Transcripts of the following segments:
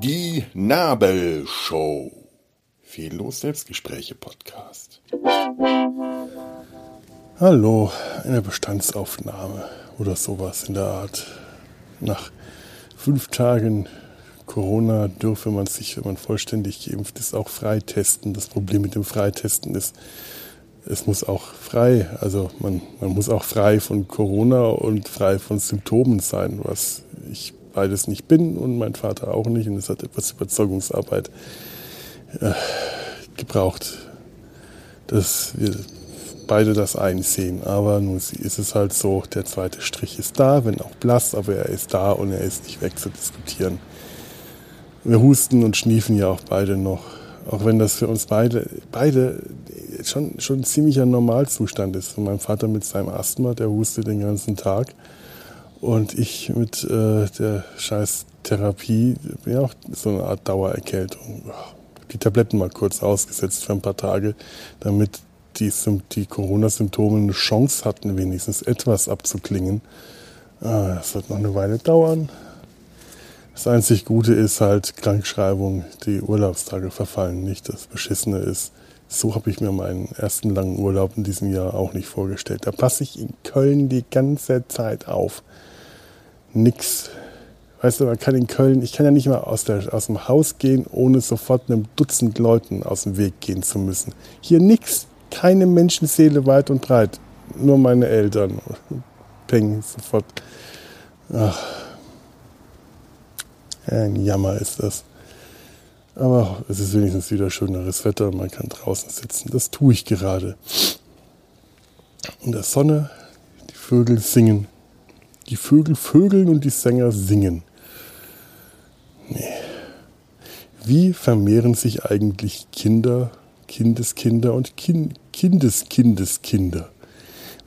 Die Nabelshow. Fehllos Selbstgespräche Podcast. Hallo, eine Bestandsaufnahme oder sowas in der Art. Nach fünf Tagen Corona dürfe man sich, wenn man vollständig geimpft ist, auch freitesten. Das Problem mit dem Freitesten ist, es muss auch frei, also man, man muss auch frei von Corona und frei von Symptomen sein, was ich beides nicht bin und mein Vater auch nicht. Und es hat etwas Überzeugungsarbeit äh, gebraucht, dass wir beide das einsehen. Aber nun ist es halt so, der zweite Strich ist da, wenn auch blass, aber er ist da und er ist nicht wegzudiskutieren. Wir husten und schniefen ja auch beide noch. Auch wenn das für uns beide, beide schon, schon ein ziemlicher Normalzustand ist. Und mein Vater mit seinem Asthma, der hustet den ganzen Tag. Und ich mit äh, der scheiß Therapie, ja auch so eine Art Dauererkältung. Die Tabletten mal kurz ausgesetzt für ein paar Tage, damit die, die Corona-Symptome eine Chance hatten, wenigstens etwas abzuklingen. Ah, das wird noch eine Weile dauern. Das einzig Gute ist halt Krankschreibung, die Urlaubstage verfallen nicht. Das Beschissene ist, so habe ich mir meinen ersten langen Urlaub in diesem Jahr auch nicht vorgestellt. Da passe ich in Köln die ganze Zeit auf. Nix. Weißt du, man kann in Köln, ich kann ja nicht mal aus, der, aus dem Haus gehen, ohne sofort einem Dutzend Leuten aus dem Weg gehen zu müssen. Hier nix. Keine Menschenseele weit und breit. Nur meine Eltern. Peng, sofort. Ach. Ein Jammer ist das. Aber es ist wenigstens wieder schöneres Wetter man kann draußen sitzen. Das tue ich gerade. In der Sonne, die Vögel singen. Die Vögel vögeln und die Sänger singen. Nee. Wie vermehren sich eigentlich Kinder, Kindeskinder und kind, Kindeskинdeskinder?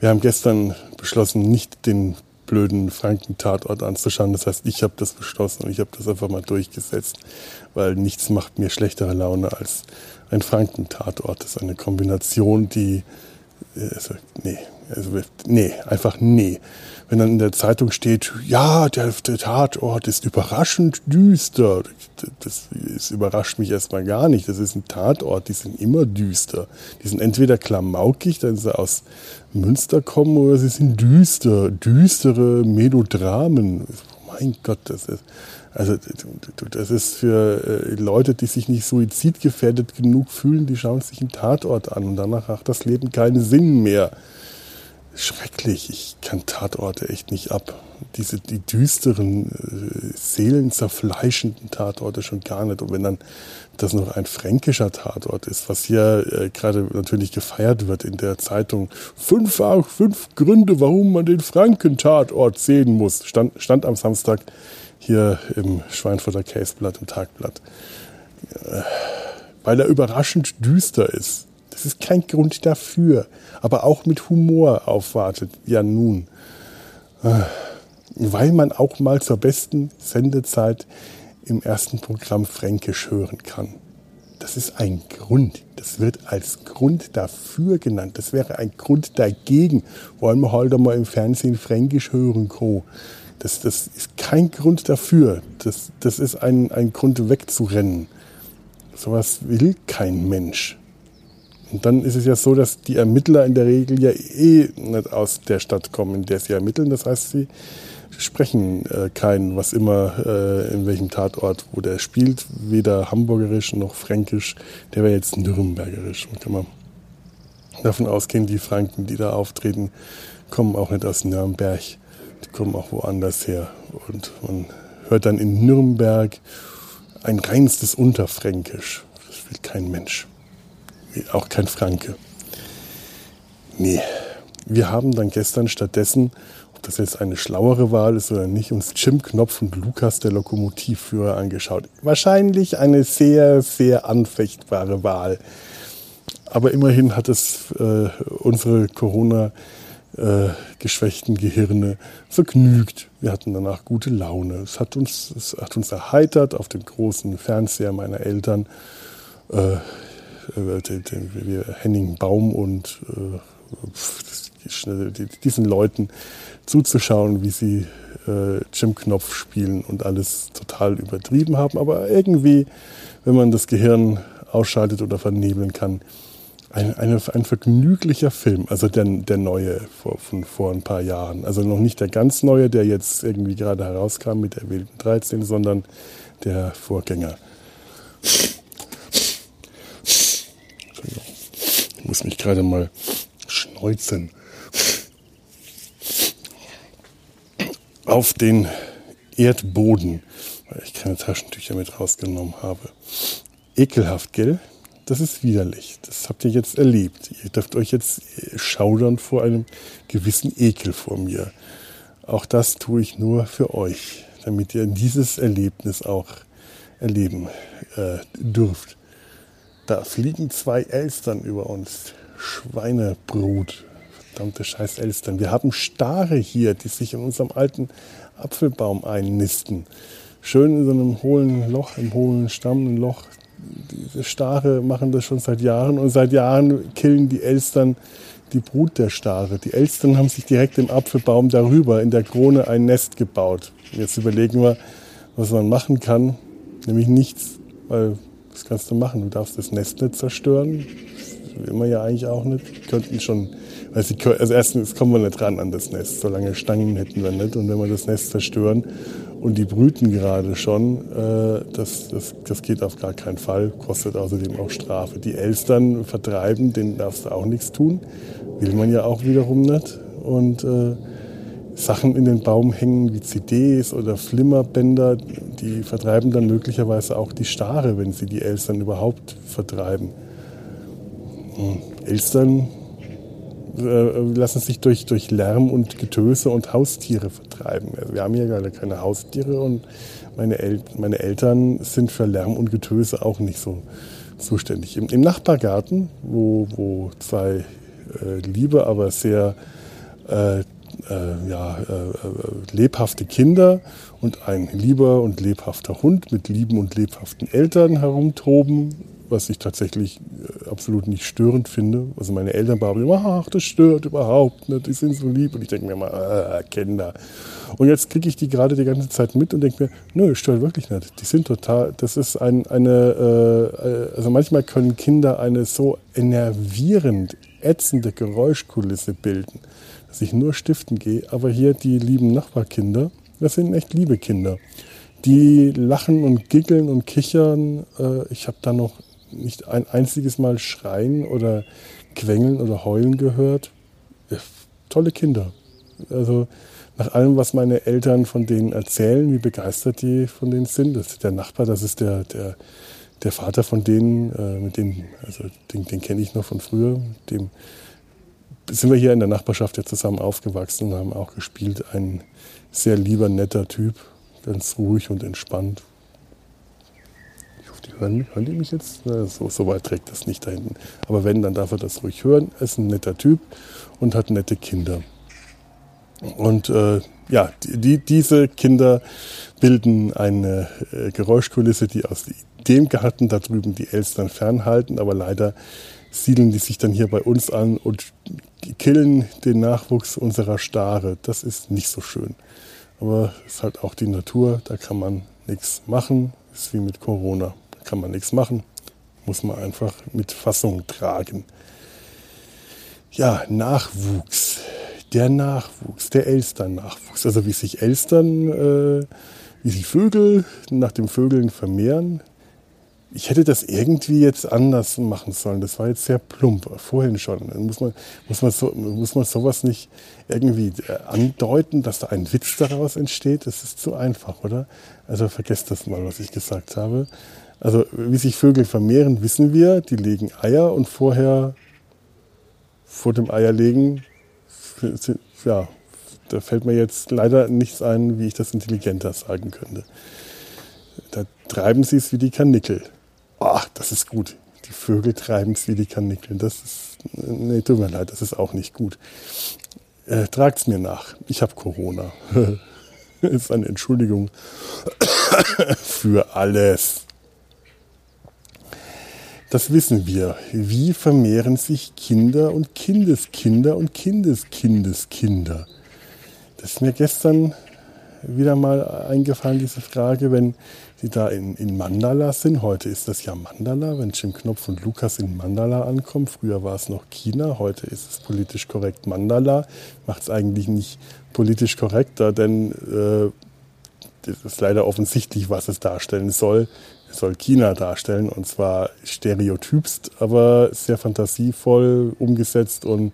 Wir haben gestern beschlossen, nicht den blöden Franken-Tatort anzuschauen. Das heißt, ich habe das beschlossen und ich habe das einfach mal durchgesetzt, weil nichts macht mir schlechtere Laune als ein Franken-Tatort. Das ist eine Kombination, die, also, nee, also, nee, einfach nee. Wenn dann in der Zeitung steht, ja, der, der Tatort ist überraschend düster, das, das überrascht mich erstmal gar nicht. Das ist ein Tatort, die sind immer düster. Die sind entweder klamaukig, dann sie aus Münster kommen, oder sie sind düster, düstere Melodramen. Mein Gott, das ist, also das ist für äh, Leute, die sich nicht suizidgefährdet genug fühlen, die schauen sich einen Tatort an und danach hat das Leben keinen Sinn mehr schrecklich. Ich kann Tatorte echt nicht ab. Diese, die düsteren, äh, seelenzerfleischenden Tatorte schon gar nicht. Und wenn dann das noch ein fränkischer Tatort ist, was hier äh, gerade natürlich gefeiert wird in der Zeitung. Fünf, fünf Gründe, warum man den Franken-Tatort sehen muss. Stand, stand am Samstag hier im Schweinfurter Caseblatt, im Tagblatt. Äh, weil er überraschend düster ist. Das ist kein Grund dafür. Aber auch mit Humor aufwartet. Ja nun. Äh, weil man auch mal zur besten Sendezeit im ersten Programm Fränkisch hören kann. Das ist ein Grund. Das wird als Grund dafür genannt. Das wäre ein Grund dagegen. Wollen wir heute mal im Fernsehen Fränkisch hören, Co. Das, das ist kein Grund dafür. Das, das ist ein, ein Grund wegzurennen. Sowas will kein Mensch. Und dann ist es ja so, dass die Ermittler in der Regel ja eh nicht aus der Stadt kommen, in der sie ermitteln. Das heißt, sie sprechen äh, kein, was immer, äh, in welchem Tatort, wo der spielt, weder hamburgerisch noch fränkisch. Der wäre jetzt nürnbergerisch. Und kann man davon ausgehen, die Franken, die da auftreten, kommen auch nicht aus Nürnberg. Kommen auch woanders her. Und man hört dann in Nürnberg ein reinstes Unterfränkisch. Das will kein Mensch auch kein Franke. Nee, wir haben dann gestern stattdessen, ob das jetzt eine schlauere Wahl ist oder nicht, uns Jim Knopf und Lukas, der Lokomotivführer, angeschaut. Wahrscheinlich eine sehr, sehr anfechtbare Wahl. Aber immerhin hat es äh, unsere Corona äh, geschwächten Gehirne vergnügt. Wir hatten danach gute Laune. Es hat uns, es hat uns erheitert auf dem großen Fernseher meiner Eltern. Äh, äh, Henning Baum und äh, diesen Leuten zuzuschauen, wie sie äh, Jim Knopf spielen und alles total übertrieben haben. Aber irgendwie, wenn man das Gehirn ausschaltet oder vernebeln kann, ein, eine, ein vergnüglicher Film, also der, der neue vor, von vor ein paar Jahren. Also noch nicht der ganz neue, der jetzt irgendwie gerade herauskam mit der wilden 13, sondern der Vorgänger. Ich muss mich gerade mal schneuzen. Auf den Erdboden, weil ich keine Taschentücher mit rausgenommen habe. Ekelhaft, gell? Das ist widerlich. Das habt ihr jetzt erlebt. Ihr dürft euch jetzt schaudern vor einem gewissen Ekel vor mir. Auch das tue ich nur für euch, damit ihr dieses Erlebnis auch erleben äh, dürft. Da fliegen zwei Elstern über uns. Schweinebrut. Verdammte scheiß Elstern. Wir haben Stare hier, die sich in unserem alten Apfelbaum einnisten. Schön in so einem hohlen Loch, im hohlen Stamm, ein Loch. Diese Stare machen das schon seit Jahren und seit Jahren killen die Elstern die Brut der Stare. Die Elstern haben sich direkt im Apfelbaum darüber in der Krone ein Nest gebaut. Jetzt überlegen wir, was man machen kann. Nämlich nichts, weil was kannst du machen? Du darfst das Nest nicht zerstören. Das will man ja eigentlich auch nicht. Die könnten schon, sie, also erstens kommen wir nicht ran an das Nest. Solange Stangen hätten wir nicht. Und wenn wir das Nest zerstören und die brüten gerade schon, äh, das, das, das geht auf gar keinen Fall. Kostet außerdem auch Strafe. Die Elstern vertreiben, denen darfst du auch nichts tun. Will man ja auch wiederum nicht. Und äh, Sachen in den Baum hängen wie CDs oder Flimmerbänder, die vertreiben dann möglicherweise auch die Stare, wenn sie die Elstern überhaupt vertreiben. Hm, Elstern äh, lassen sich durch, durch Lärm und Getöse und Haustiere vertreiben. Also wir haben hier gerade keine Haustiere und meine, El meine Eltern sind für Lärm und Getöse auch nicht so zuständig. Im, im Nachbargarten, wo, wo zwei äh, liebe, aber sehr äh, äh, ja, äh, äh, lebhafte Kinder und ein lieber und lebhafter Hund mit lieben und lebhaften Eltern herumtoben, was ich tatsächlich äh, absolut nicht störend finde. Also meine Eltern behaupten immer, ach, das stört überhaupt nicht, die sind so lieb. Und ich denke mir immer, äh, Kinder. Und jetzt kriege ich die gerade die ganze Zeit mit und denke mir, nö, stört wirklich nicht. Die sind total, das ist ein, eine, äh, also manchmal können Kinder eine so enervierend ätzende Geräuschkulisse bilden dass ich nur stiften gehe. Aber hier die lieben Nachbarkinder, das sind echt liebe Kinder. Die lachen und giggeln und kichern. Äh, ich habe da noch nicht ein einziges Mal schreien oder quengeln oder heulen gehört. tolle Kinder. Also nach allem, was meine Eltern von denen erzählen, wie begeistert die von denen sind. Das ist der Nachbar, das ist der, der, der Vater von denen, äh, mit dem, also den, den kenne ich noch von früher, dem sind wir hier in der Nachbarschaft ja zusammen aufgewachsen und haben auch gespielt. Ein sehr lieber, netter Typ, ganz ruhig und entspannt. Hören, hören die mich jetzt? Na, so, so weit trägt das nicht da hinten. Aber wenn, dann darf er das ruhig hören. Er ist ein netter Typ und hat nette Kinder. Und äh, ja, die, diese Kinder bilden eine äh, Geräuschkulisse, die aus dem Garten da drüben die Elstern fernhalten, aber leider siedeln die sich dann hier bei uns an und killen den Nachwuchs unserer Stare. Das ist nicht so schön. Aber es ist halt auch die Natur, da kann man nichts machen. Ist wie mit Corona. Kann man nichts machen. Muss man einfach mit Fassung tragen. Ja, Nachwuchs. Der Nachwuchs, der Elstern-Nachwuchs. Also wie sich Elstern, äh, wie sich Vögel nach dem Vögeln vermehren, ich hätte das irgendwie jetzt anders machen sollen. Das war jetzt sehr plump, vorhin schon. Muss man, muss man, so, muss man sowas nicht irgendwie äh, andeuten, dass da ein Witz daraus entsteht? Das ist zu einfach, oder? Also vergesst das mal, was ich gesagt habe. Also wie sich Vögel vermehren, wissen wir. Die legen Eier und vorher, vor dem Eierlegen, ja, da fällt mir jetzt leider nichts ein, wie ich das intelligenter sagen könnte. Da treiben sie es wie die Karnickel. Ach, das ist gut. Die Vögel treiben es wie die Kanickeln. Das ist, nee, tut mir leid, das ist auch nicht gut. Äh, es mir nach. Ich habe Corona. ist eine Entschuldigung für alles. Das wissen wir. Wie vermehren sich Kinder und Kindeskinder und Kindeskindeskinder? Das ist mir gestern wieder mal eingefallen, diese Frage, wenn Sie da in, in Mandala sind. Heute ist das ja Mandala, wenn Jim Knopf und Lukas in Mandala ankommen. Früher war es noch China, heute ist es politisch korrekt Mandala. Macht es eigentlich nicht politisch korrekter, denn äh, das ist leider offensichtlich, was es darstellen soll. Es soll China darstellen und zwar stereotypst, aber sehr fantasievoll umgesetzt und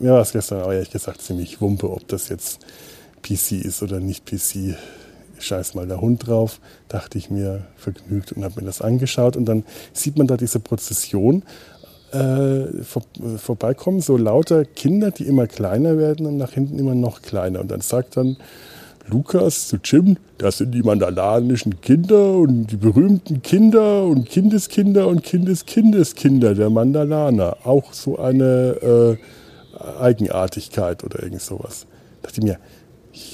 ja, was gestern auch ehrlich gesagt ziemlich wumpe, ob das jetzt PC ist oder nicht PC. Scheiß mal der Hund drauf, dachte ich mir vergnügt und habe mir das angeschaut. Und dann sieht man da diese Prozession äh, vor, äh, vorbeikommen, so lauter Kinder, die immer kleiner werden und nach hinten immer noch kleiner. Und dann sagt dann Lukas zu Jim, das sind die mandalanischen Kinder und die berühmten Kinder und Kindeskinder und Kindeskindeskinder der Mandalaner. Auch so eine äh, Eigenartigkeit oder irgend sowas. Da dachte ich mir,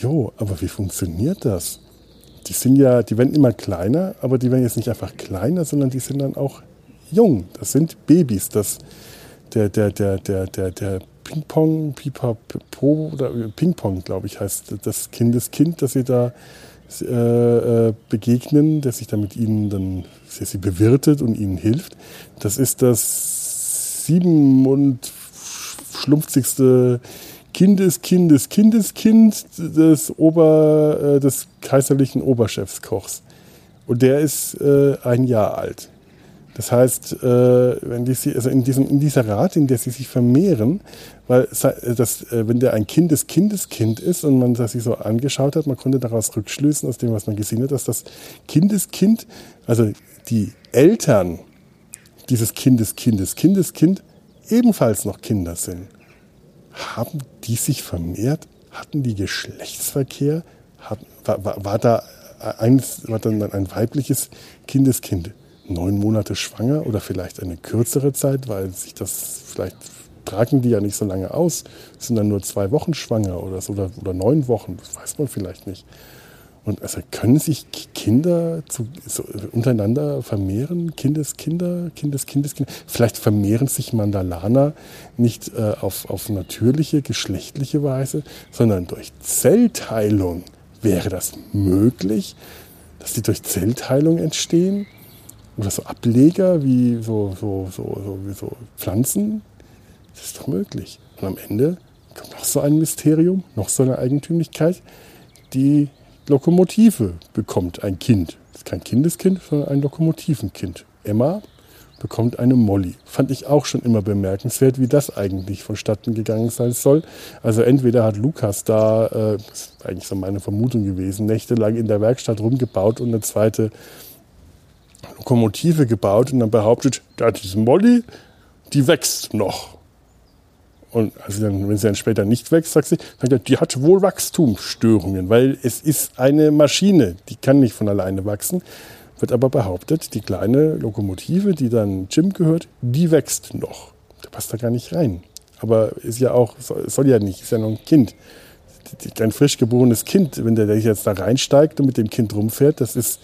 jo, aber wie funktioniert das? Die sind ja, die werden immer kleiner, aber die werden jetzt nicht einfach kleiner, sondern die sind dann auch jung. Das sind Babys. Das, der, der, der, der, der, der Ping-Pong, Pipapo oder Ping-Pong, glaube ich, heißt das Kindeskind, das sie da äh, äh, begegnen, der sich dann mit ihnen dann, der sie bewirtet und ihnen hilft. Das ist das sieben und schlumpfzigste Kindes, Kindes, Kindeskind des, Ober, äh, des kaiserlichen Oberchefskochs. Und der ist äh, ein Jahr alt. Das heißt, äh, wenn die, also in, diesem, in dieser Rat, in der sie sich vermehren, weil das, äh, wenn der ein Kind des Kindeskind ist und man sich so angeschaut hat, man konnte daraus rückschließen, aus dem, was man gesehen hat, dass das Kindeskind, also die Eltern dieses Kindes, Kindes, Kindeskind ebenfalls noch Kinder sind. Haben die sich vermehrt? Hatten die Geschlechtsverkehr? Hat, war, war, war, da eins, war dann ein weibliches Kindeskind neun Monate schwanger oder vielleicht eine kürzere Zeit, weil sich das vielleicht tragen die ja nicht so lange aus, sind dann nur zwei Wochen schwanger oder so oder, oder neun Wochen, das weiß man vielleicht nicht. Und also können sich Kinder zu, so untereinander vermehren, Kindeskinder, Kindeskinder. Vielleicht vermehren sich Mandalaner nicht äh, auf, auf natürliche, geschlechtliche Weise, sondern durch Zellteilung. Wäre das möglich, dass die durch Zellteilung entstehen? Oder so Ableger wie so, so, so, so, so Pflanzen? Das ist doch möglich. Und am Ende kommt noch so ein Mysterium, noch so eine Eigentümlichkeit. Die Lokomotive bekommt ein Kind. Das ist kein Kindeskind, sondern ein Lokomotivenkind. Emma bekommt eine Molly. Fand ich auch schon immer bemerkenswert, wie das eigentlich vonstatten gegangen sein soll. Also entweder hat Lukas da, äh, das ist eigentlich so meine Vermutung gewesen, nächtelang in der Werkstatt rumgebaut und eine zweite Lokomotive gebaut und dann behauptet, da diese Molly, die wächst noch. Und also dann, wenn sie dann später nicht wächst, sagt sie, sagt er, die hat wohl Wachstumsstörungen, weil es ist eine Maschine, die kann nicht von alleine wachsen. Wird aber behauptet, die kleine Lokomotive, die dann Jim gehört, die wächst noch. Der passt da gar nicht rein. Aber ist ja auch, soll ja nicht, ist ja noch ein Kind. Ein frisch geborenes Kind, wenn der jetzt da reinsteigt und mit dem Kind rumfährt, das ist,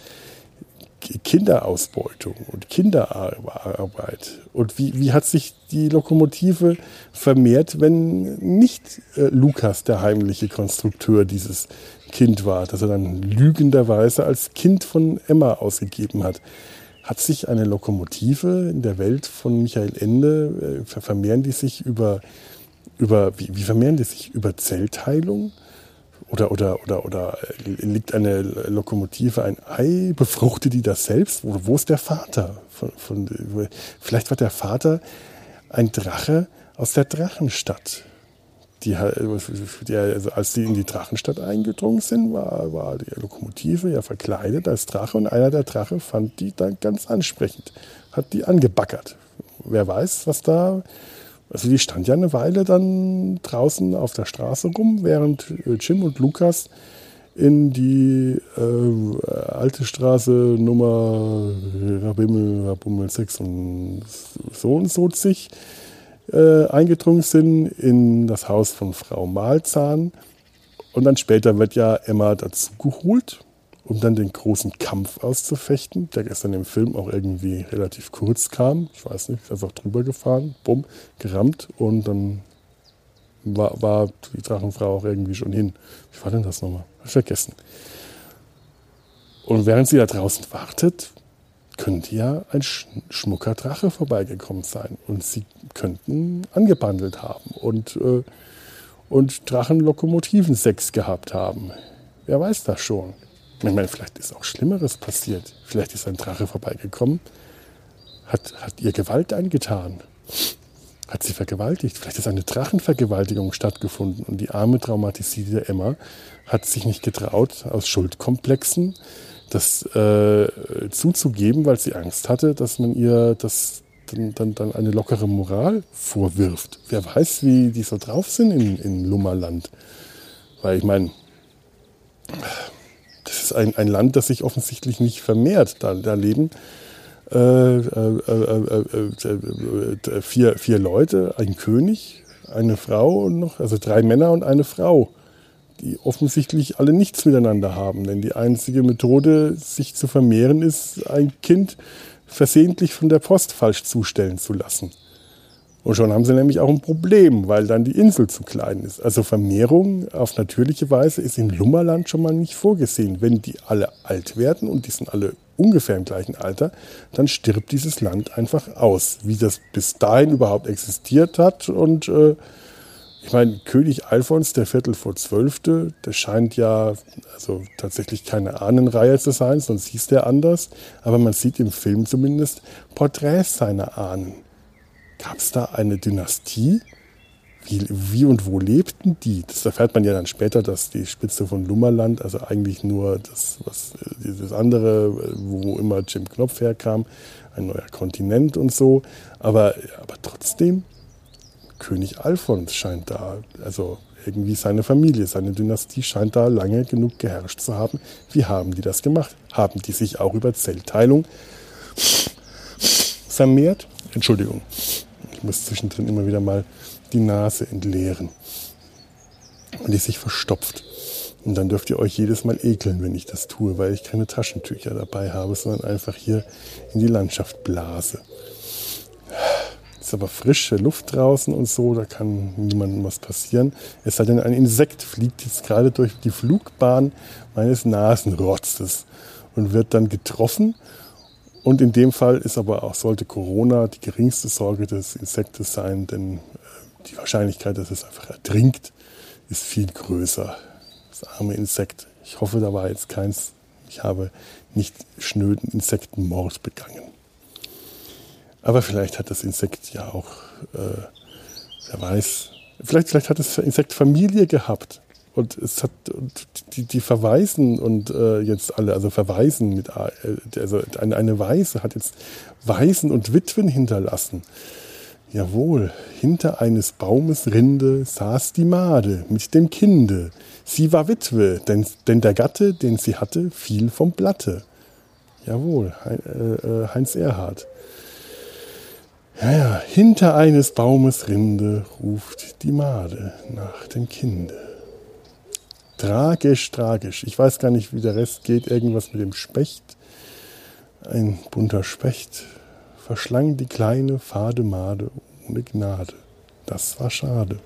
Kinderausbeutung und Kinderarbeit. Und wie, wie hat sich die Lokomotive vermehrt, wenn nicht äh, Lukas der heimliche Konstrukteur dieses Kind war, das er dann lügenderweise als Kind von Emma ausgegeben hat? Hat sich eine Lokomotive in der Welt von Michael Ende, äh, vermehren die sich über, über wie, wie vermehren die sich über Zellteilung? Oder, oder, oder, oder liegt eine Lokomotive ein Ei? Befruchtet die das selbst? Wo, wo ist der Vater? Von, von, vielleicht war der Vater ein Drache aus der Drachenstadt. Die, die, also als sie in die Drachenstadt eingedrungen sind, war, war die Lokomotive ja verkleidet als Drache und einer der Drache fand die dann ganz ansprechend, hat die angebaggert. Wer weiß, was da also die stand ja eine Weile dann draußen auf der Straße rum, während äh, Jim und Lukas in die äh, alte Straße Nummer Rabimmel, Rabummel 6 und so und so sich äh, eingedrungen sind in das Haus von Frau Malzahn. Und dann später wird ja Emma dazu geholt um dann den großen Kampf auszufechten, der gestern im Film auch irgendwie relativ kurz kam. Ich weiß nicht, ist einfach drüber gefahren, bumm, gerammt und dann war, war die Drachenfrau auch irgendwie schon hin. Wie war denn das nochmal? Hab ich vergessen. Und während sie da draußen wartet, könnte ja ein schmucker Drache vorbeigekommen sein und sie könnten angebandelt haben und, äh, und Drachenlokomotiven-Sex gehabt haben. Wer weiß das schon? Ich meine, vielleicht ist auch Schlimmeres passiert. Vielleicht ist ein Drache vorbeigekommen, hat, hat ihr Gewalt angetan, hat sie vergewaltigt. Vielleicht ist eine Drachenvergewaltigung stattgefunden und die arme, traumatisierte Emma hat sich nicht getraut, aus Schuldkomplexen das äh, zuzugeben, weil sie Angst hatte, dass man ihr das dann, dann, dann eine lockere Moral vorwirft. Wer weiß, wie die so drauf sind in, in Lummerland. Weil ich meine, ist ein, ein Land, das sich offensichtlich nicht vermehrt. Da, da leben äh, äh, äh, vier, vier Leute, ein König, eine Frau und noch, also drei Männer und eine Frau, die offensichtlich alle nichts miteinander haben. Denn die einzige Methode, sich zu vermehren, ist, ein Kind versehentlich von der Post falsch zustellen zu lassen. Und schon haben sie nämlich auch ein Problem, weil dann die Insel zu klein ist. Also Vermehrung auf natürliche Weise ist in Lummerland schon mal nicht vorgesehen. Wenn die alle alt werden und die sind alle ungefähr im gleichen Alter, dann stirbt dieses Land einfach aus. Wie das bis dahin überhaupt existiert hat und äh, ich meine, König Alfons, der Viertel vor Zwölfte, der scheint ja also tatsächlich keine Ahnenreihe zu sein, sonst hieß der anders. Aber man sieht im Film zumindest Porträts seiner Ahnen. Gab es da eine Dynastie? Wie, wie, und wo lebten die? Das erfährt man ja dann später, dass die Spitze von Lummerland, also eigentlich nur das, was, dieses andere, wo immer Jim Knopf herkam, ein neuer Kontinent und so. Aber, aber trotzdem, König Alfons scheint da, also irgendwie seine Familie, seine Dynastie scheint da lange genug geherrscht zu haben. Wie haben die das gemacht? Haben die sich auch über Zellteilung vermehrt? Entschuldigung. Ich muss zwischendrin immer wieder mal die Nase entleeren. Und die sich verstopft. Und dann dürft ihr euch jedes Mal ekeln, wenn ich das tue, weil ich keine Taschentücher dabei habe, sondern einfach hier in die Landschaft blase. Ist aber frische Luft draußen und so, da kann niemandem was passieren. Es sei denn, ein Insekt fliegt jetzt gerade durch die Flugbahn meines Nasenrotzes und wird dann getroffen und in dem Fall ist aber auch, sollte Corona die geringste Sorge des Insektes sein, denn äh, die Wahrscheinlichkeit, dass es einfach ertrinkt, ist viel größer. Das arme Insekt. Ich hoffe, da war jetzt keins. Ich habe nicht schnöden Insektenmord begangen. Aber vielleicht hat das Insekt ja auch, äh, wer weiß, vielleicht, vielleicht hat das Insekt Familie gehabt und es hat und die, die verweisen und äh, jetzt alle, also verweisen mit äh, also eine, eine Weise hat jetzt Waisen und Witwen hinterlassen. Jawohl, hinter eines Baumes Rinde saß die Made mit dem Kinde. Sie war Witwe, denn, denn der Gatte, den sie hatte, fiel vom Blatte. Jawohl, äh, äh, Heinz Erhard. Ja, ja, hinter eines Baumes Rinde ruft die Made nach dem Kinde. Tragisch, tragisch. Ich weiß gar nicht, wie der Rest geht. Irgendwas mit dem Specht. Ein bunter Specht verschlang die kleine, fade Made ohne Gnade. Das war schade.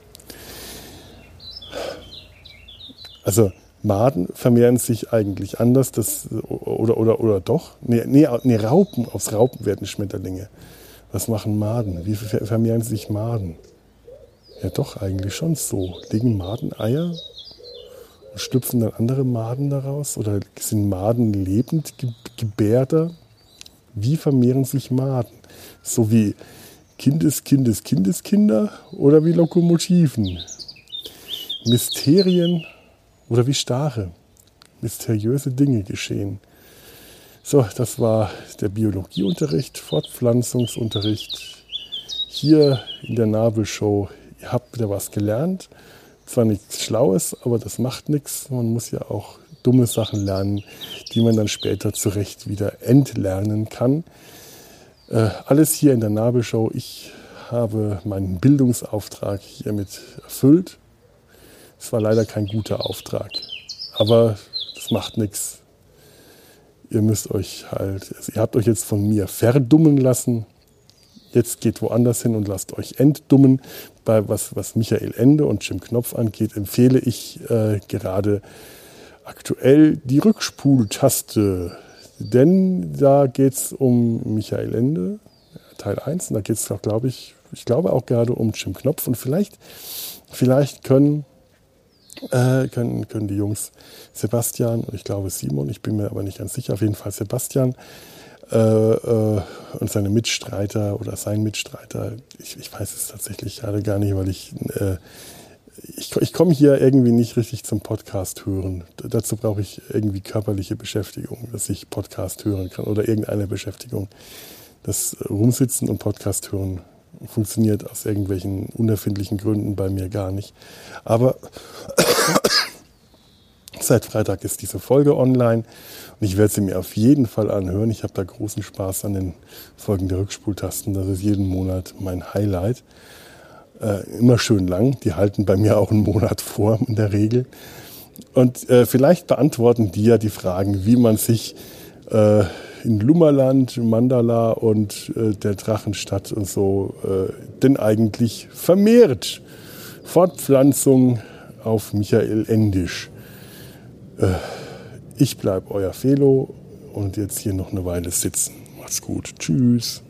Also Maden vermehren sich eigentlich anders, das, oder, oder, oder doch? Nee, nee, nee, Raupen, aus Raupen werden Schmetterlinge. Was machen Maden? Wie vermehren sich Maden? Ja doch, eigentlich schon so. Legen Maden Eier schlüpfen dann andere Maden daraus? Oder sind Maden lebend Gebärder? Wie vermehren sich Maden? So wie Kindes, Kindes, Kindeskinder oder wie Lokomotiven? Mysterien oder wie Stare? Mysteriöse Dinge geschehen. So, das war der Biologieunterricht, Fortpflanzungsunterricht hier in der Nabelshow. Ihr habt wieder was gelernt zwar nichts Schlaues, aber das macht nichts. Man muss ja auch dumme Sachen lernen, die man dann später zurecht wieder entlernen kann. Äh, alles hier in der Nabelshow. Ich habe meinen Bildungsauftrag hiermit erfüllt. Es war leider kein guter Auftrag, aber das macht nichts. Ihr müsst euch halt, also ihr habt euch jetzt von mir verdummen lassen. Jetzt geht woanders hin und lasst euch entdummen. Bei was, was Michael Ende und Jim Knopf angeht, empfehle ich äh, gerade aktuell die Rückspultaste. Denn da geht es um Michael Ende, Teil 1. Und da geht es auch, glaube ich, ich glaube auch gerade um Jim Knopf. Und vielleicht, vielleicht können, äh, können, können die Jungs Sebastian und ich glaube Simon, ich bin mir aber nicht ganz sicher, auf jeden Fall Sebastian und seine Mitstreiter oder sein Mitstreiter, ich, ich weiß es tatsächlich gerade gar nicht, weil ich, äh, ich, ich komme hier irgendwie nicht richtig zum Podcast hören. Dazu brauche ich irgendwie körperliche Beschäftigung, dass ich Podcast hören kann oder irgendeine Beschäftigung. Das Rumsitzen und Podcast hören funktioniert aus irgendwelchen unerfindlichen Gründen bei mir gar nicht. Aber seit Freitag ist diese Folge online und ich werde sie mir auf jeden Fall anhören. Ich habe da großen Spaß an den Folgen der Rückspultasten. Das ist jeden Monat mein Highlight. Äh, immer schön lang. Die halten bei mir auch einen Monat vor in der Regel. Und äh, vielleicht beantworten die ja die Fragen, wie man sich äh, in Lummerland, Mandala und äh, der Drachenstadt und so äh, denn eigentlich vermehrt. Fortpflanzung auf Michael Endisch. Äh, ich bleibe euer Felo und jetzt hier noch eine Weile sitzen. Macht's gut. Tschüss.